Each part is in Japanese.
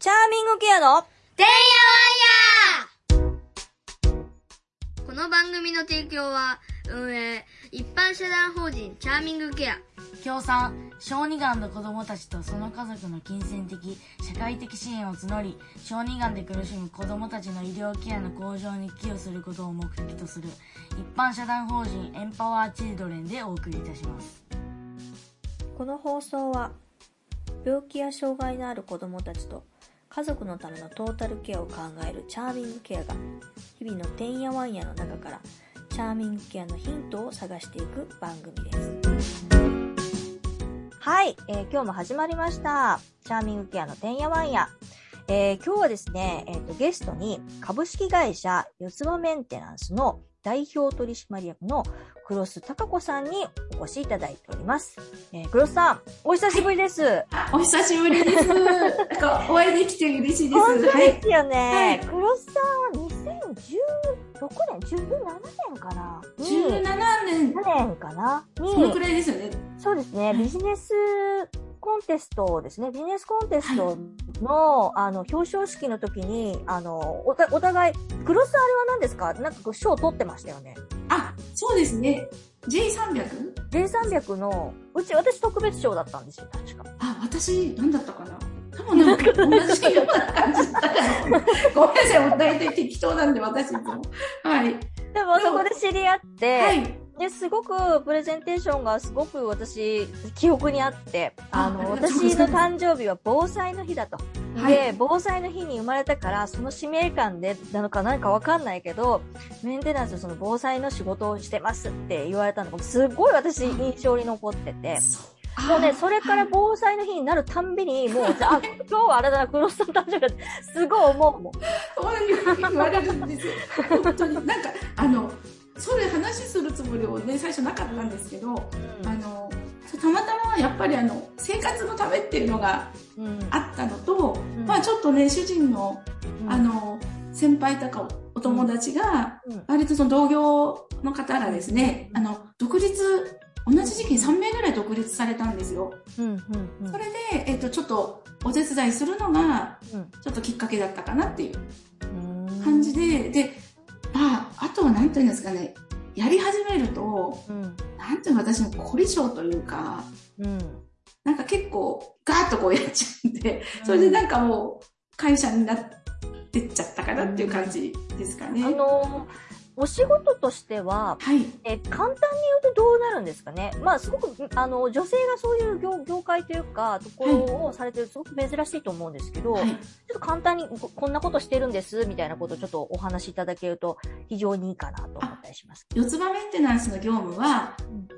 チャーミングケアのてんやわんやこの番組の提供は、運営、一般社団法人チャーミングケア。協賛小児がんの子供たちとその家族の金銭的社会的支援を募り小児がんで苦しむ子供たちの医療ケアの向上に寄与することを目的とする一般社団法人エンパワーチルドレンでお送りいたしますこの放送は病気や障害のある子どもたちと家族のためのトータルケアを考えるチャーミングケアが日々のてんやわんやの中からチャーミングケアのヒントを探していく番組です。はい、えー今日も始まりました。チャーミングケアのてんやわんや。えー今日はですね、えーとゲストに株式会社四つ葉メンテナンスの代表取締役の黒須貴子さんにお越しいただいております。えー、黒須さん、お久しぶりです。お久しぶりです。なんかお会いできて嬉しいです。本当はいで。すよね。はい黒須さんは2016年、17年かな？17年、7年かな？そのくに、らいですよね。そうですね、はいビジネスコンテストですね。ビジネスコンテストの、あの、表彰式の時に、あの、おたお互い、黒須さんあれは何ですか？なんかこう賞を取ってましたよね。あ、そうですね。J300? J300 の、うち、私特別賞だったんですよ、確か。あ、私、何だったかな？多分なんか同じような感じだったかな。ごめんなさい、大体適当なんで、私いつも。はい。でも、そこで知り合って、はい。で、すごく、プレゼンテーションがすごく私、記憶にあって、あの、私の誕生日は防災の日だと。はいで、防災の日に生まれたから、その使命感で、なのか何かわかんないけど、メンテナンスでその防災の仕事をしてますって言われたのが、すごい私印象に残ってて。もうね、あそれから防災の日になるたんびに、もう、じゃあ、今日はあれだな、黒須さん誕生日だって、すごい思うもん。そういうふうに言われるんですよ。本当に。なんか、あの、それ話するつもりもね、最初なかったんですけど、あの、たまたまやっぱりあの、生活のためっていうのがうん。あったのと、うん。まあちょっとね、主人の、うん。あ、の、先輩とかお友達が、うん。割とその同業の方がですね、あの、独立、同じ時期に3名ぐらい独立されたんですよ。うん、うん、うん。それで、えっと、ちょっとお手伝いするのが、うん。ちょっときっかけだったかなっていううん。感じで、で、まあ、あとはなんていうんですかね、やり始めると、うん、なんていうの私の凝り性というか、うん。なんか結構ガーッとこうやっちゃうんで、それでなんかもう会社になってっちゃったかなっていう感じですかね。あの、お仕事としては、はい。え簡単に言うとどうなるんですかね？まあ、すごく、あの、女性がそういう業業界というか、ところをされてる、すごく珍しいと思うんですけど、はい。ちょっと簡単にここんなことしてるんです、みたいなことをちょっとお話しいただけると非常にいいかなと思ったりします。四つ葉メンテナンスの業務は、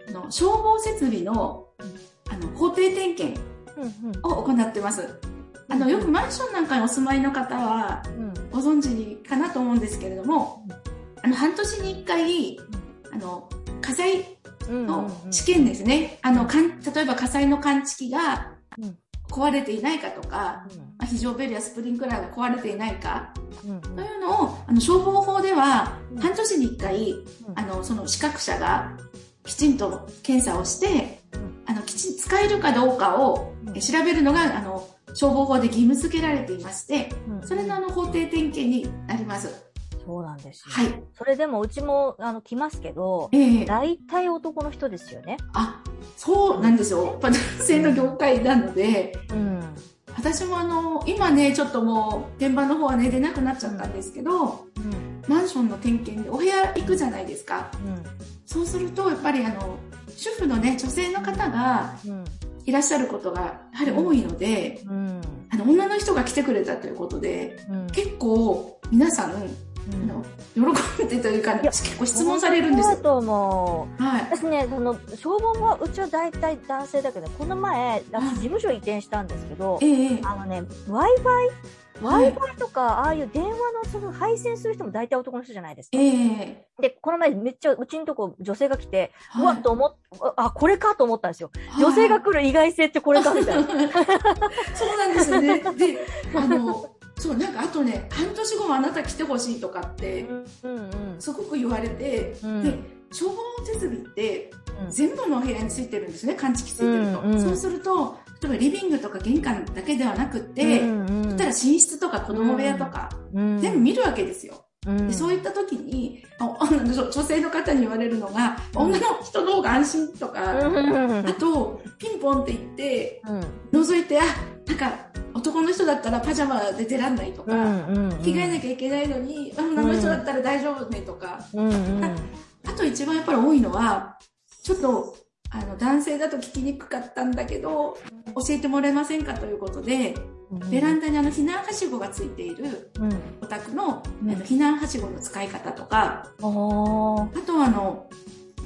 あの消防設備のあの工程点検を行ってます。あの、よくマンションなんかにお住まいの方はうん、ご存知かなと思うんですけれども、あの、半年に一回、あの、火災うん、の試験ですね。あの、かん例えば火災の感知器がうん。壊れていないかとか、まあ非常ベルやスプリンクラーが壊れていないかというのを、あの、消防法ではうん、半年に一回、あの、その資格者がきちんと検査をしてうん、あの、きちん使えるかどうかを調べるのが、あの、消防法で義務付けられていまして、うん。それのあの、法定点検になります。そうなんですよ。はい。それでもうちも、あの、来ますけど、ええ大体男の人ですよね。あ、そうなんですよ。男性の業界なので、うん。私もあの、今ね、ちょっともう、現場の方はね、出なくなっちゃったんですけど、うん。マンションの点検でお部屋行くじゃないですか。うん。そうすると、やっぱりあの、主婦のね、女性の方がうん。いらっしゃることが、やはり多いので、うん。あの、女の人が来てくれたということで、うん。結構、皆さん、喜んでというか、結構質問されるんですよ。そうだと思う。はい。私ね、その、消防は、うちは大体男性だけど、この前、私事務所移転したんですけどえ、えええあのね、Wi-Fi、はい Wi-Fi とか、ああいう電話のその配線する人も大体男の人じゃないですか。ええで、この前めっちゃうちんとこ女性が来て、うわはいっと思っ、あ、これかと思ったんですよ。女性が来る意外性ってこれかみたいな。そうなんですよね。で、あの、そう、なんかあとね、半年後もあなた来てほしいとかって、うんうんすごく言われて、うん。で、消防設備ってうん。全部のお部屋についてるんですね、感知器ついてると。うんうん。そうすると、例えばリビングとか玄関だけではなくて、うんうんそしたら寝室とか子供部屋とか、うん全部見るわけですよ。うん。でそういった時に、あ女性の方に言われるのが、女の人の方が安心とか、うん。あと、ピンポンって言って、うん。覗いて、あ、なんか、男の人だったらパジャマで出らんないとか、うん着替えなきゃいけないのに、女の人だったら大丈夫ねとか、うんうん あと一番やっぱり多いのは、ちょっと、あの、男性だと聞きにくかったんだけど、教えてもらえませんかということで、ベランダにあの避難はしごがついているうん。お宅の、うん。避難はしごの使い方とか、あとはあの、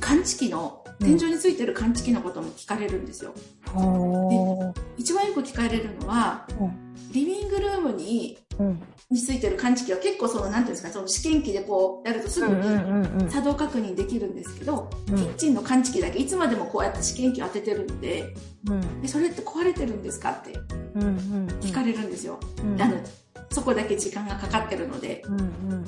感知器の、天井についてる感知器のことも聞かれるんですよ。おー一番よく聞かれるのは、うん。リビングルームに、うんについてる感知器は結構その、なんていうんですか、その試験機でこうやるとすぐにうん作動確認できるんですけど、うん。キッチンの感知器だけいつまでもこうやって試験機を当ててるんで、うん。でそれって壊れてるんですかって聞かれるんですよ。うん。あの、そこだけ時間がかかってるので。うんうん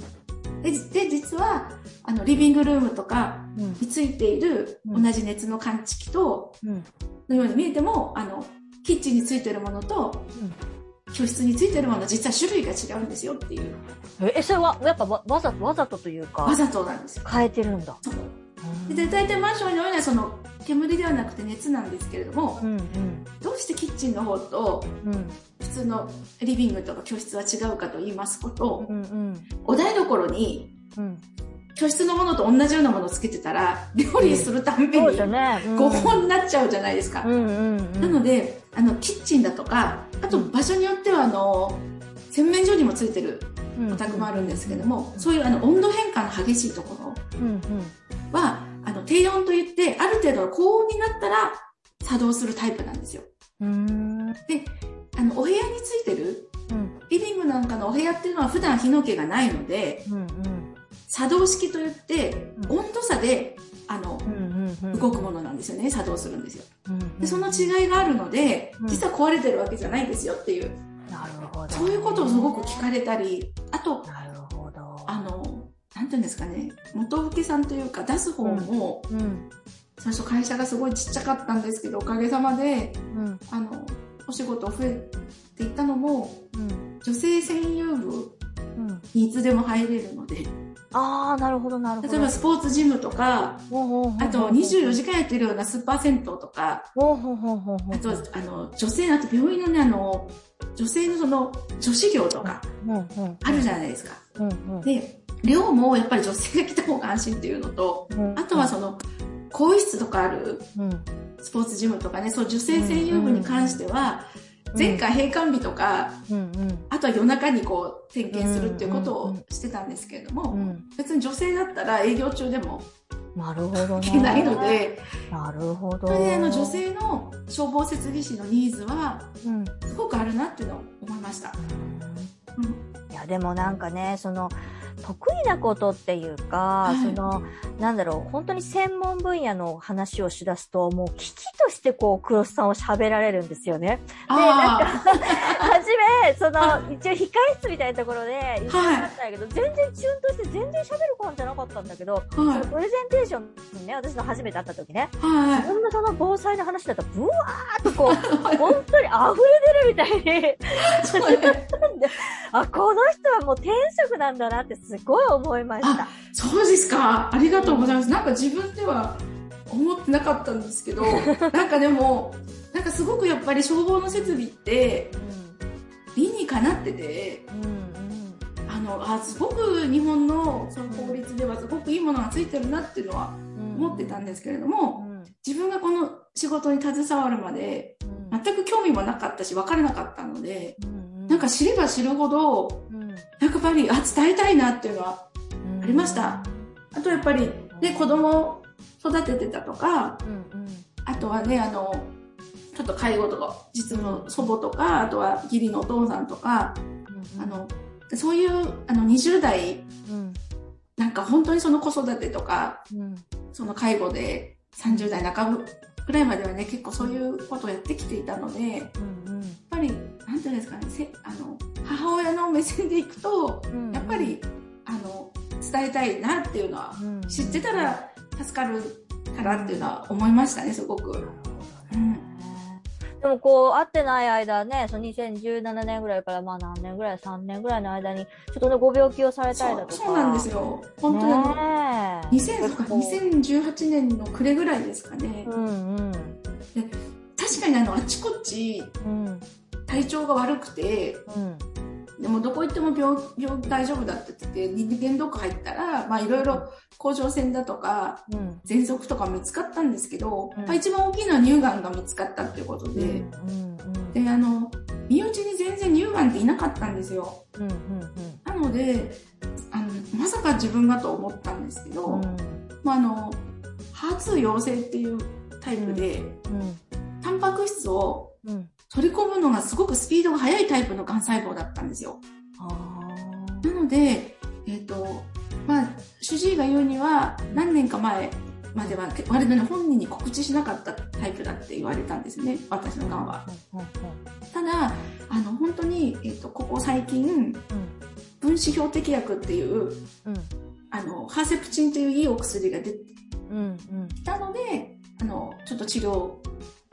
で、で実は、あの、リビングルームとかうん。についているうん。同じ熱の感知器と、うん。のように見えても、あの、キッチンについてるものと、教室についてるもの、実は種類が違うんですよっていう、え、それは、やっぱわわざと、わざとというかわ、ざとなんですよ。変えてるんだ。で、大体マンションに多いのはその、煙ではなくて熱なんですけれども、うんどうしてキッチンの方とうん。うん。普通のリビングとか教室は違うかと言いますこと、うんうん。お台所にうん。教室のものと同じようなものをつけてたら、料理するたんびにそうですよね。うん5本になっちゃうじゃないですか。うんうんうん。なので、あの、キッチンだとか、あと場所によっては、あの、洗面所にもついてるうん、お宅もあるんですけども、そういうあの温度変化の激しいとこうんうん。ろは、低温といって、ある程度の高温になったら作動するタイプなんですよ。うん。で、あの、お部屋についてる、うんリビングなんかのお部屋っていうのは普段火の気がないので、うんうん。作動式といって、うん温度差で、あの、うんうんうん。動くものなんですよね、作動するんですよ。うん。で、その違いがあるので、うん実は壊れてるわけじゃないですよっていう、なるほど。そういうことをすごく聞かれたり、あと、なるほど。あの、なんていうんですかね、元請けさんというか出す方も、うん。最初会社がすごいちっちゃかったんですけど、おかげさまで、うん。あの、お仕事増えていったのも、うん。女性専用部うん。にいつでも入れるので、ああ、なるほど、なるほど。例えばスポーツジムとか、あと24時間やってるようなスーパー銭湯とか。あと、あの、女性、あと病院のね、あの、女性のその、女子寮とか。あるじゃないですか。で、寮もやっぱり女性が来た方が安心っていうのと、うんあとはその、更衣室とかあるうん。スポーツジムとかね、そう女性専用部に関しては、前回閉館日とか、うんうん。あとは夜中にこう点検するっていうことをしてたんですけれども、うん。別に女性だったら営業中でもなるほどね。いけないので、なるほど。それであの女性の消防設備士のニーズはうん。すごくあるなっていうのを思いました。うんいや、でもなんかね、その、得意なことっていうか、はい。その、なんだろう、本当に専門分野の話をしだすと、もう危機としてこう、黒須さんを喋られるんですよね。あはじ め、その、一応控室みたいなところで一緒になったんやけど、全然チューンとして全然喋る感じゃなかったんだけど、あ、はい。そのプレゼンテーションにね、私の初めて会った時ね、は自分のその防災の話だと、ブワーっとこう、本当に溢れ出るみたいに、あ、この人はもう天職なんだなってすごい思いました。そうですか。ありがとうございます。なんか自分では思ってなかったんですけど、なんかでも、なんかすごくやっぱり消防の設備って理にかなってて、うん。うん。あの、あ、すごく日本のその法律ではすごくいいものがついてるなっていうのはうん。思ってたんですけれども、うん。自分がこの仕事に携わるまでうん。全く興味もなかったし分からなかったので、うん。なんか知れば知るほど、うん、なんかやっぱり、あ、伝えたいなっていうのはうんありました。あとやっぱり、ね、子供を育ててたとか、うんうん。あとはね、あの、ちょっと介護とか、実の祖母とか、あとは義理のお父さんとか、あの、そういう、あの、20代、うん。なんか本当にその子育てとか、うん。その介護で30代半ばぐらいまではね、結構そういうことをやってきていたので、うん。ていうんですかね、せあの、母親の目線でいくと、うん。やっぱり、あの、伝えたいなっていうのは、うん、知ってたら助かるからっていうのは思いましたね、すごく。うんね。ででもこう、会ってない間ね、その2017年ぐらいからまあ何年ぐらい、3年ぐらいの間に、ちょっとね、ご病気をされたりだとか。そうなんですよ。本当にねえ2000とか2018年の暮れぐらいですかね。うんうん。確かにあの、あちこちうん。体調が悪くて、うん。でもどこ行っても病、病大丈夫だって言って、人間ドック入ったら、まあいろいろ甲状腺だとか、うん。喘息とか見つかったんですけど、うんまあ一番大きいのは乳がんが見つかったっていうことで。で、あの、身内に全然乳がんっていなかったんですよ。なので、あの、まさか自分がと思ったんですけど、うん。まああの、HER2 陽性っていうタイプで、うん。タンパク質をうん。取り込むのがすごくスピードが速いタイプの癌細胞だったんですよ。あなので、えっ、と、まあ、主治医が言うには、何年か前までは、割とね、本人に告知しなかったタイプだって言われたんですね、私の癌は。ただ、あの、本当に、えっ、と、ここ最近、分子標的薬っていう、うん。あの、ハーセプチンといういいお薬が出て。きたので、あの、ちょっと治療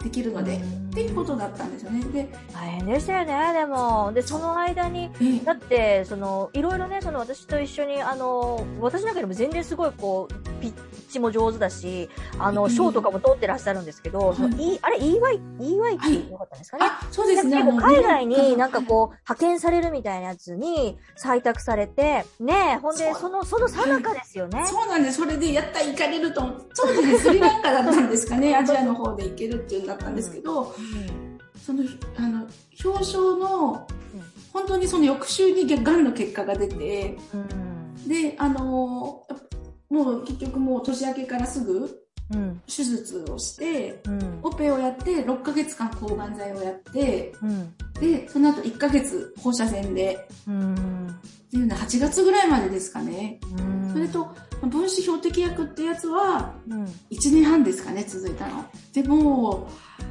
できるので、っていうことだったんですよね。で、大変でしたよね、でも。で、その間に、えだって、その、いろいろね、その、私と一緒に、あの、私なんかでも全然すごい、こう、ピッチも上手だし、あの、うんショーとかも通ってらっしゃるんですけど、その、いあれ、EY、EY ってよかったんですかね？あ、そうですね。結構海外になんかこう、派遣されるみたいなやつに採択されて、ねえ、ほんで、そうその、その最中ですよね。そうなんです。それでやったら行かれると思って、当時ね、スリランカだったんですかね。アジアの方で行けるっていうんだったんですけど、その、あの、表彰の、本当にその翌週に癌の結果が出て、うん。で、あの、もう結局もう年明けからすぐうん。手術をして、うん。オペをやって、6ヶ月間抗がん剤をやって、うん。で、その後1ヶ月放射線で、うん。っていうのは8月ぐらいまでですかね。うん。それと、分子標的薬ってやつは、うん。1年半ですかね、続いたの。でも、あ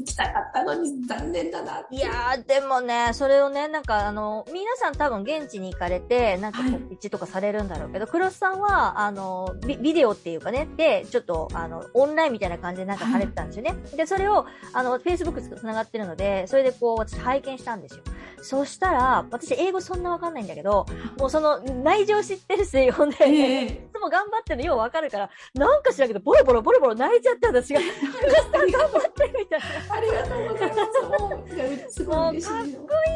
行きたかったのに残念だな。いやー、でもね、それをね、なんかあの、皆さん多分現地に行かれて、なんかはい告知とかされるんだろうけど、黒須さんは、あの、ビビデオっていうかね、で、ちょっと、あの、オンラインみたいな感じでなんかされてたんですよね。で、それを、あの、Facebook つながってるので、それでこう、私拝見したんですよ。そしたら、私英語そんなわかんないんだけど、もうその、内情知ってるし、ほんで、ええいつも頑張ってるのようわかるから、なんか知らんけど、ボロボロボロボロ泣いちゃって私が、頑張ってみたいな。ありがとうございます。すごい嬉しいの。い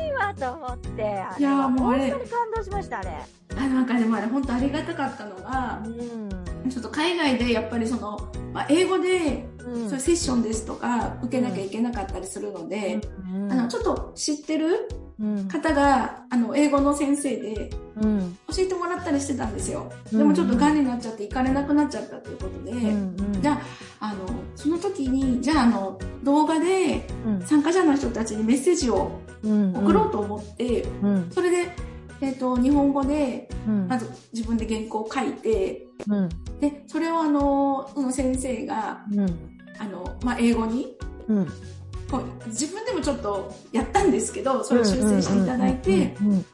いわと思って、あいやーもうあれ本当に感動しました、あれ。あなんかでもあれ本当ありがたかったのが、うん。ちょっと海外でやっぱりその、まあ、英語で、うんそういうセッションですとか受けなきゃいけなかったりするので、うんあの、ちょっと知ってるうん。方が、あの、英語の先生でうん。教えてもらったりしてたんですよ。うんでもちょっと癌になっちゃって行かれなくなっちゃったということで、うん。じゃあ、あの、その時に、じゃあ、あの、動画でうん。参加者の人たちにメッセージをうん。送ろうと思って、うん。それで、えっ、と、日本語で、うん。まず自分で原稿を書いて、うん。で、それをあの、その先生が、うん。あの、まあ、英語に、うん。こう自分でもちょっとやったんですけど、それを修正していただいて、うん。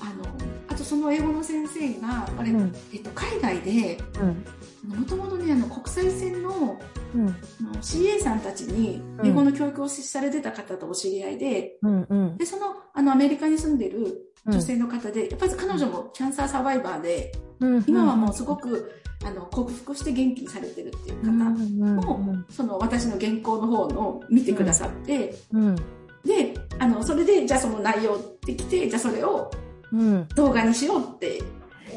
あの、あとその英語の先生が、あれ、うんえっと、海外で、うん。もともとね、あの、国際線のうん。あの CA さんたちにうん英語の教育をされてた方とお知り合いで、うん。うん。で、その、あの、アメリカに住んでるうん女性の方で、やっぱり彼女もキャンサーサバイバーで、うん。今はもうすごく、あの、克服して元気にされてるっていうう方ん。も、その私の原稿の方の見てくださって、うん。で、あの、それで、じゃあその内容ってきて、じゃあそれをうん。動画にしようって。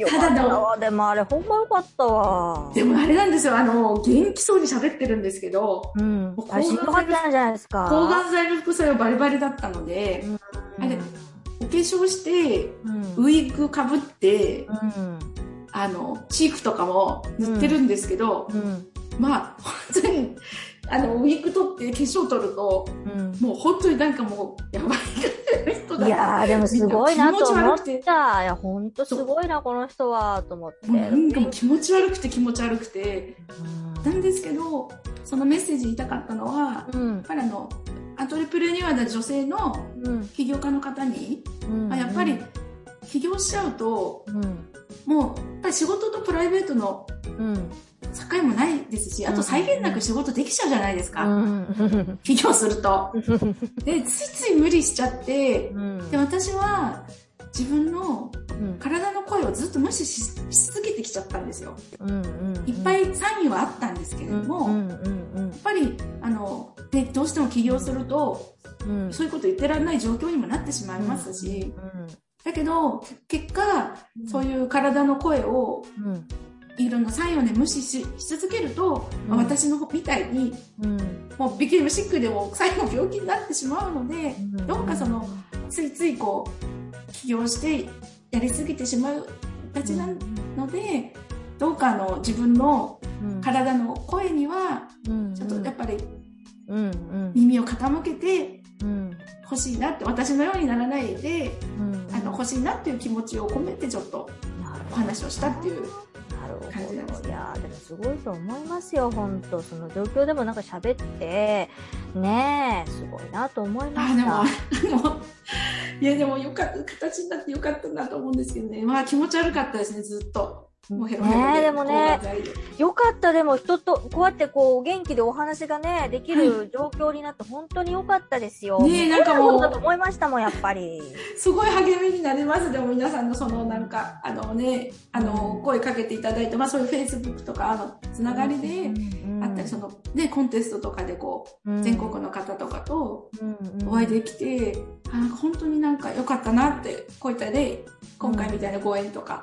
たわ。でもあれ、ほんまよかったわ。でもあれなんですよ、あの、元気そうに喋ってるんですけど、うんもう。あれ、しんどかったんじゃないですか。抗がん剤の副作用バリバリだったので、うん。あれお化粧して、うん。ウィッグかぶって、うん。あの、チークとかも塗ってるんですけど、うん。まあ、本当に、あの、ウィッグ取って化粧取ると、うん。もう本当になんかもう、やばい人だいやー、でもすごいなと思った。いや、ほんとすごいな、この人は、と思って。もうなんかもう気持ち悪くて気持ち悪くて、うなんですけど、そのメッセージ言いたかったのは、やっん。ぱりあの、アトリプレニュアな女性のうん。起業家の方に、うん。あやっぱり起業しちゃうと、うん。もう、やっぱり仕事とプライベートのうん。境もないですし、あと際限なく仕事できちゃうじゃないですか。うん。起業すると。で、ついつい無理しちゃって、うんで、私は自分のうん体の声をずっと無視しし続けてきちゃったんですよ。いっぱい賛意はあったんですけれども、うんやうんっぱり、あの、で、どうしても起業すると、そういうこと言ってられない状況にもなってしまいますし、だけど、結果、そういう体の声をいろんなサインをね、無視しし続けると、うん。私のみたいに、うん。もうビキニシックでも最後病気になってしまうので、うん。どうかその、ついついこう、起業してやりすぎてしまうたちなので、どうかあの自分のうん。体の声には、うん。ちょっとやっぱりうん。うん。耳を傾けてうん欲しいなって、私のようにならないで、うんあの、欲しいなっていう気持ちを込めてちょっとお話をしたっていう。感じなんですほど。いやーでもすごいと思いますよ、本当その状況でもなんか喋って、ねえ、すごいなと思いまあ、でも、した。あの、いやでもよかった、形になってよかったなと思うんですけどね。まあ気持ち悪かったですね、ずっと。もうヘロヘロで。ねえでもねよかった、でも人と、こうやってこう、元気でお話がね、できる状況になって本当によかったですよ。ねえなんかもう思いましたもん、やっぱり。すごい励みになります。でも皆さんのそのなんか、あのね、あの、声かけていただいて、まあそういう Facebook とか、あの、つながりで、あったり、その、ね、コンテストとかでこう、全国の方とかとお会いできて、あ本当になんか良かったなって、こういったね、今回みたいなご縁とか、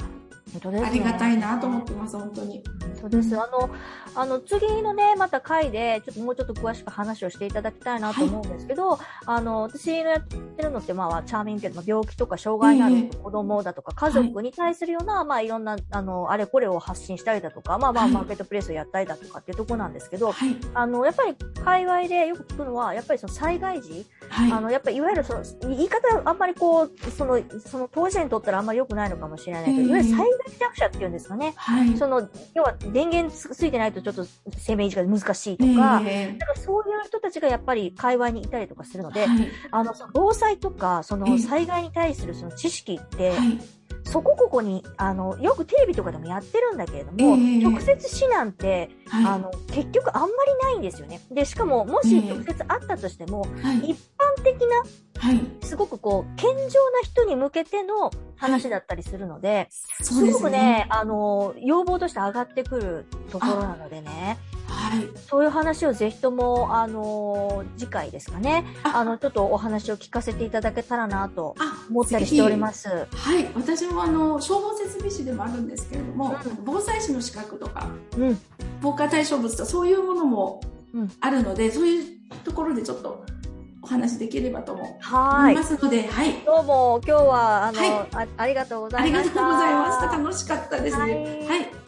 ありがたいなと思ってます、本当に。そうです。あの、あの、次のね、また回で、ちょっともうちょっと詳しく話をしていただきたいなと思うんですけど、あの、私のやってるのって、まあ、チャーミングけど、まあ病気とか障害のある子供だとか、家族に対するような、まあ、いろんな、あの、あれこれを発信したりだとか、まあまあ、はいマーケットプレイスをやったりだとかっていうところなんですけど、はい。あの、やっぱり、界隈でよく聞くのは、やっぱりその災害時、はい。あの、やっぱりいわゆるその、言い方あんまりこう、その、その当事者にとったらあんまり良くないのかもしれないけど、ええいわゆる災害弱者っていうんですかね。はい。その、要は電源つついてないとちょっと生命維持が難しいとか、えなんかそういう人たちがやっぱり界隈にいたりとかするので、えはい。あの、防災とか、そええの災害に対するその知識って、はい。そこここに、あの、よくテレビとかでもやってるんだけれども、ええ直接死なんて、はい。あの、結局あんまりないんですよね。で、しかも、もしええ直接あったとしても、はい。一般的な、はい。すごくこう、健常な人に向けての話だったりするので、そうですすごくねね。、あの、要望として上がってくるところなのでね、はい。そういう話をぜひとも、あの、次回ですかね、ああの、ちょっとお話を聞かせていただけたらなとあ、思ったりしております。はい。私もあの、消防設備士でもあるんですけれども、うん防災士の資格とか、うん。防火対象物とかそういうものもうんあるので、そういうところでちょっとお話できればと思いま。すので、はい。どうも、今日は、あの、はいあありがとうござありがいました。とうございました。楽しかったですね。はい